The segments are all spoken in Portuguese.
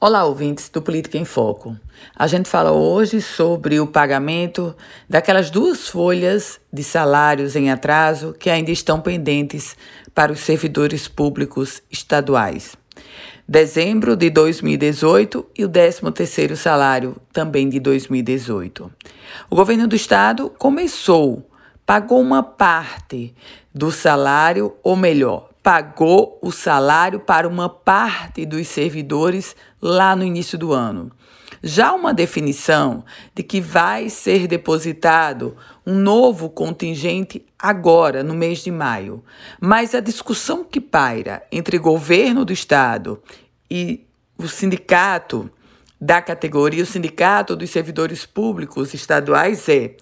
Olá, ouvintes do Política em Foco. A gente fala hoje sobre o pagamento daquelas duas folhas de salários em atraso que ainda estão pendentes para os servidores públicos estaduais. Dezembro de 2018 e o 13º salário também de 2018. O governo do estado começou, pagou uma parte do salário, ou melhor, pagou o salário para uma parte dos servidores lá no início do ano. Já uma definição de que vai ser depositado um novo contingente agora, no mês de maio. Mas a discussão que paira entre governo do estado e o sindicato da categoria, o sindicato dos servidores públicos estaduais é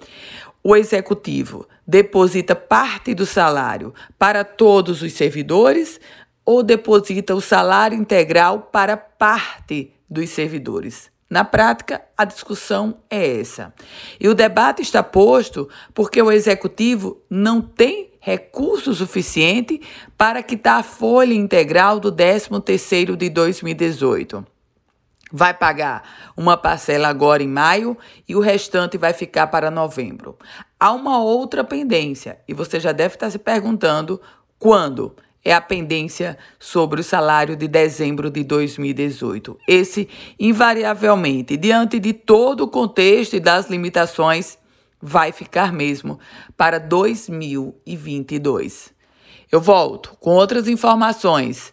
o executivo deposita parte do salário para todos os servidores ou deposita o salário integral para parte dos servidores? Na prática, a discussão é essa. E o debate está posto porque o executivo não tem recurso suficiente para quitar a folha integral do 13º de 2018 vai pagar uma parcela agora em maio e o restante vai ficar para novembro. Há uma outra pendência e você já deve estar se perguntando quando é a pendência sobre o salário de dezembro de 2018. Esse, invariavelmente, diante de todo o contexto e das limitações, vai ficar mesmo para 2022. Eu volto com outras informações